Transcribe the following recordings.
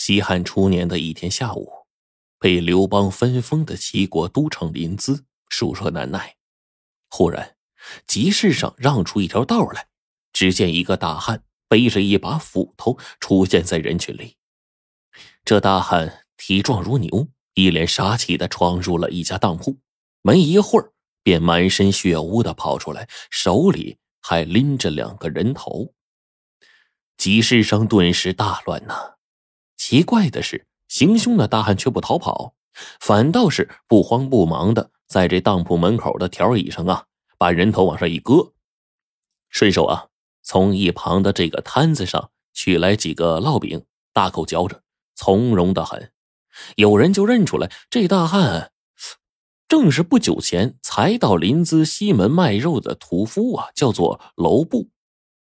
西汉初年的一天下午，被刘邦分封的齐国都城临淄暑热难耐，忽然集市上让出一条道来，只见一个大汉背着一把斧头出现在人群里。这大汉体壮如牛，一脸杀气的闯入了一家当铺，没一会儿便满身血污的跑出来，手里还拎着两个人头。集市上顿时大乱呐！奇怪的是，行凶的大汉却不逃跑，反倒是不慌不忙的在这当铺门口的条椅上啊，把人头往上一搁，顺手啊，从一旁的这个摊子上取来几个烙饼，大口嚼着，从容的很。有人就认出来，这大汉正是不久前才到临淄西门卖肉的屠夫啊，叫做娄布。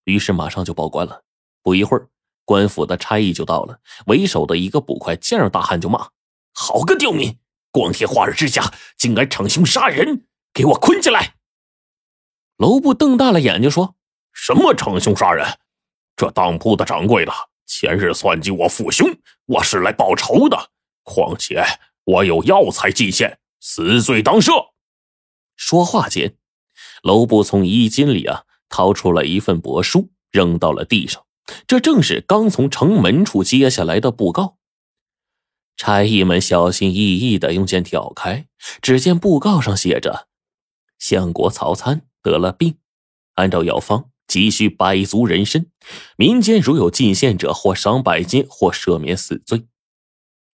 于是马上就报官了。不一会儿。官府的差役就到了，为首的一个捕快见着大汉就骂：“好个刁民！光天化日之下，竟敢逞凶杀人！给我捆起来！”楼布瞪大了眼睛说：“什么逞凶杀人？这当铺的掌柜的前日算计我父兄，我是来报仇的。况且我有药材进献，死罪当赦。”说话间，楼布从衣襟里啊掏出了一份帛书，扔到了地上。这正是刚从城门处接下来的布告。差役们小心翼翼的用剑挑开，只见布告上写着：“相国曹参得了病，按照药方急需百足人参，民间如有进献者，或赏百金，或赦免死罪。”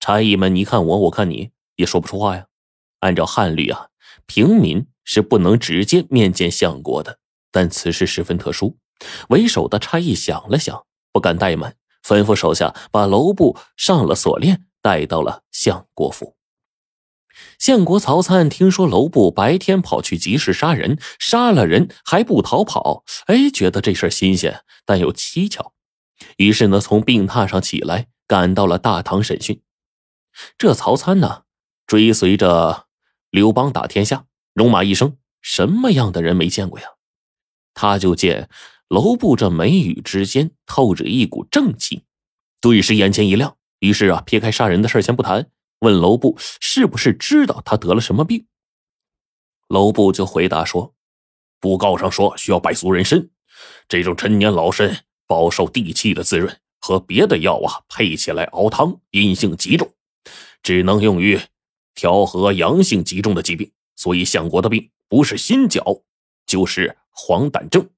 差役们你看我，我看你，也说不出话呀。按照汉律啊，平民是不能直接面见相国的，但此事十分特殊。为首的差役想了想，不敢怠慢，吩咐手下把楼部上了锁链，带到了相国府。相国曹参听说楼部白天跑去集市杀人，杀了人还不逃跑，哎，觉得这事新鲜，但又蹊跷，于是呢，从病榻上起来，赶到了大堂审讯。这曹参呢，追随着刘邦打天下，戎马一生，什么样的人没见过呀？他就见。楼部这眉宇之间透着一股正气，顿时眼前一亮。于是啊，撇开杀人的事先不谈，问楼部是不是知道他得了什么病。楼部就回答说：“布告上说需要百足人参，这种陈年老参饱受地气的滋润，和别的药啊配起来熬汤，阴性极重，只能用于调和阳性极重的疾病。所以相国的病不是心绞，就是黄疸症。”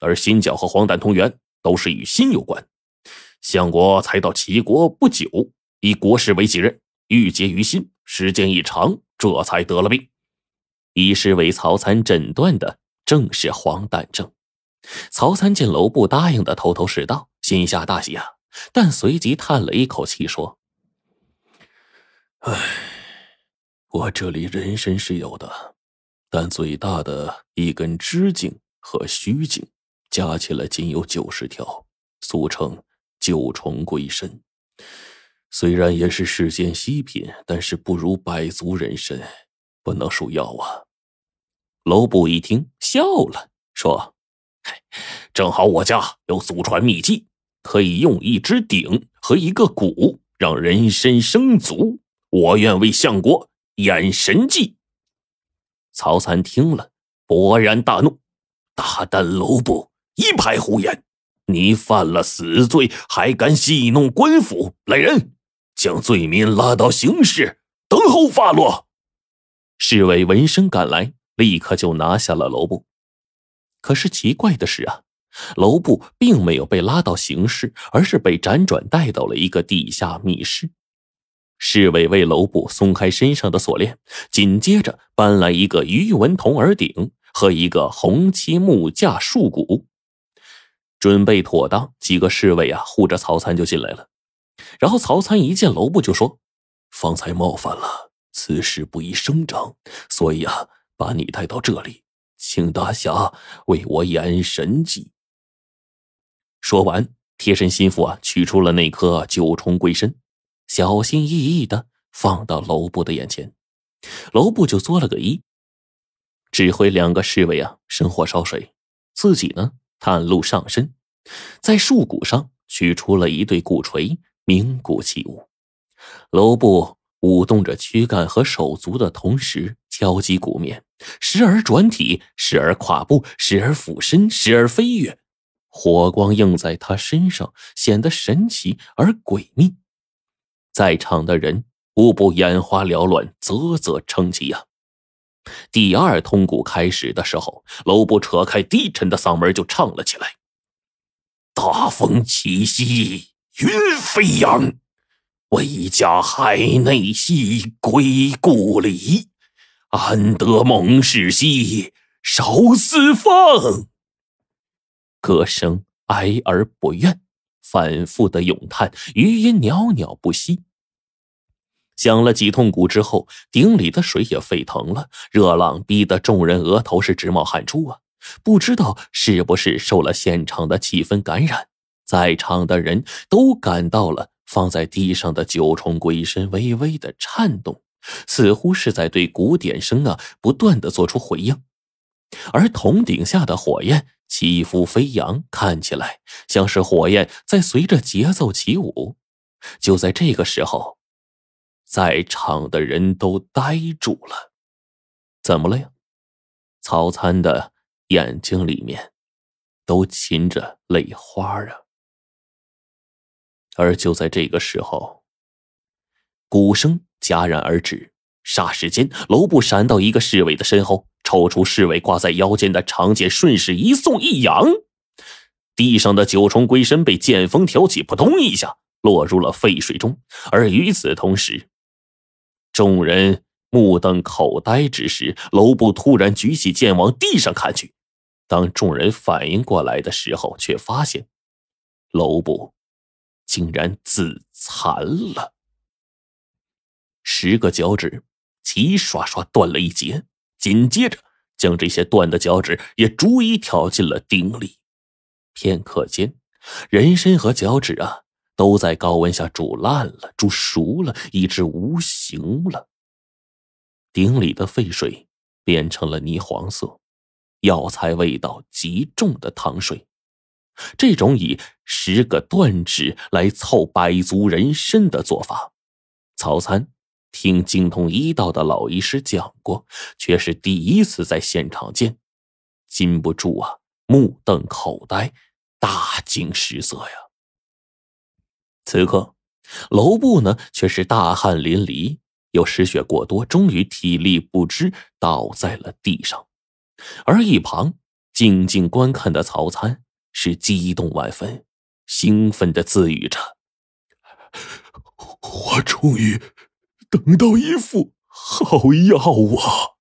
而心绞和黄疸同源，都是与心有关。相国才到齐国不久，以国事为己任，郁结于心，时间一长，这才得了病。医师为曹参诊断的正是黄疸症。曹参见楼部答应的头头是道，心下大喜啊，但随即叹了一口气说：“唉，我这里人参是有的，但最大的一根支茎和须茎。”加起来仅有九十条，俗称九重龟参。虽然也是世间稀品，但是不如百足人参，不能数药啊。楼布一听笑了，说：“正好我家有祖传秘籍，可以用一只鼎和一个鼓，让人参生足。我愿为相国演神技。”曹参听了，勃然大怒：“大胆楼布！”一派胡言！你犯了死罪，还敢戏弄官府？来人，将罪民拉到刑室，等候发落。侍卫闻声赶来，立刻就拿下了楼部。可是奇怪的是啊，楼部并没有被拉到刑室，而是被辗转带到了一个地下密室。侍卫为楼部松开身上的锁链，紧接着搬来一个鱼纹铜耳鼎和一个红漆木架树骨。准备妥当，几个侍卫啊护着曹参就进来了。然后曹参一见楼部就说：“方才冒犯了，此事不宜声张，所以啊，把你带到这里，请大侠为我演神迹。”说完，贴身心腹啊取出了那颗九重龟身，小心翼翼的放到楼部的眼前。楼部就作了个揖，指挥两个侍卫啊生火烧水，自己呢探路上身。在树骨上取出了一对鼓槌，名鼓起舞。楼部舞动着躯干和手足的同时，敲击鼓面，时而转体，时而跨步，时而俯身，时而飞跃。火光映在他身上，显得神奇而诡秘。在场的人无不眼花缭乱，啧啧称奇呀。第二通鼓开始的时候，楼布扯开低沉的嗓门就唱了起来：“大风起兮云飞扬，为家海内兮归故里，安得猛士兮少四方。”歌声哀而不怨，反复的咏叹，余音袅袅不息。响了几通鼓之后，鼎里的水也沸腾了，热浪逼得众人额头是直冒汗珠啊！不知道是不是受了现场的气氛感染，在场的人都感到了放在地上的九重鬼身微微的颤动，似乎是在对鼓点声啊不断的做出回应，而铜鼎下的火焰。起伏飞扬，看起来像是火焰在随着节奏起舞。就在这个时候，在场的人都呆住了。怎么了呀？曹参的眼睛里面都噙着泪花啊！而就在这个时候，鼓声戛然而止，霎时间，楼部闪到一个侍卫的身后。抽出侍卫挂在腰间的长剑，顺势一送一扬，地上的九重龟身被剑锋挑起，扑通一下落入了沸水中。而与此同时，众人目瞪口呆之时，楼部突然举起剑往地上砍去。当众人反应过来的时候，却发现楼部竟然自残了，十个脚趾齐刷刷断了一截。紧接着，将这些断的脚趾也逐一挑进了鼎里。片刻间，人参和脚趾啊，都在高温下煮烂了、煮熟了，以致无形了。鼎里的沸水变成了泥黄色，药材味道极重的汤水。这种以十个断指来凑百足人参的做法，曹参。听精通医道的老医师讲过，却是第一次在现场见，禁不住啊，目瞪口呆，大惊失色呀。此刻，楼部呢却是大汗淋漓，又失血过多，终于体力不支，倒在了地上。而一旁静静观看的曹参是激动万分，兴奋的自语着：“我终于……”等到一副好药啊！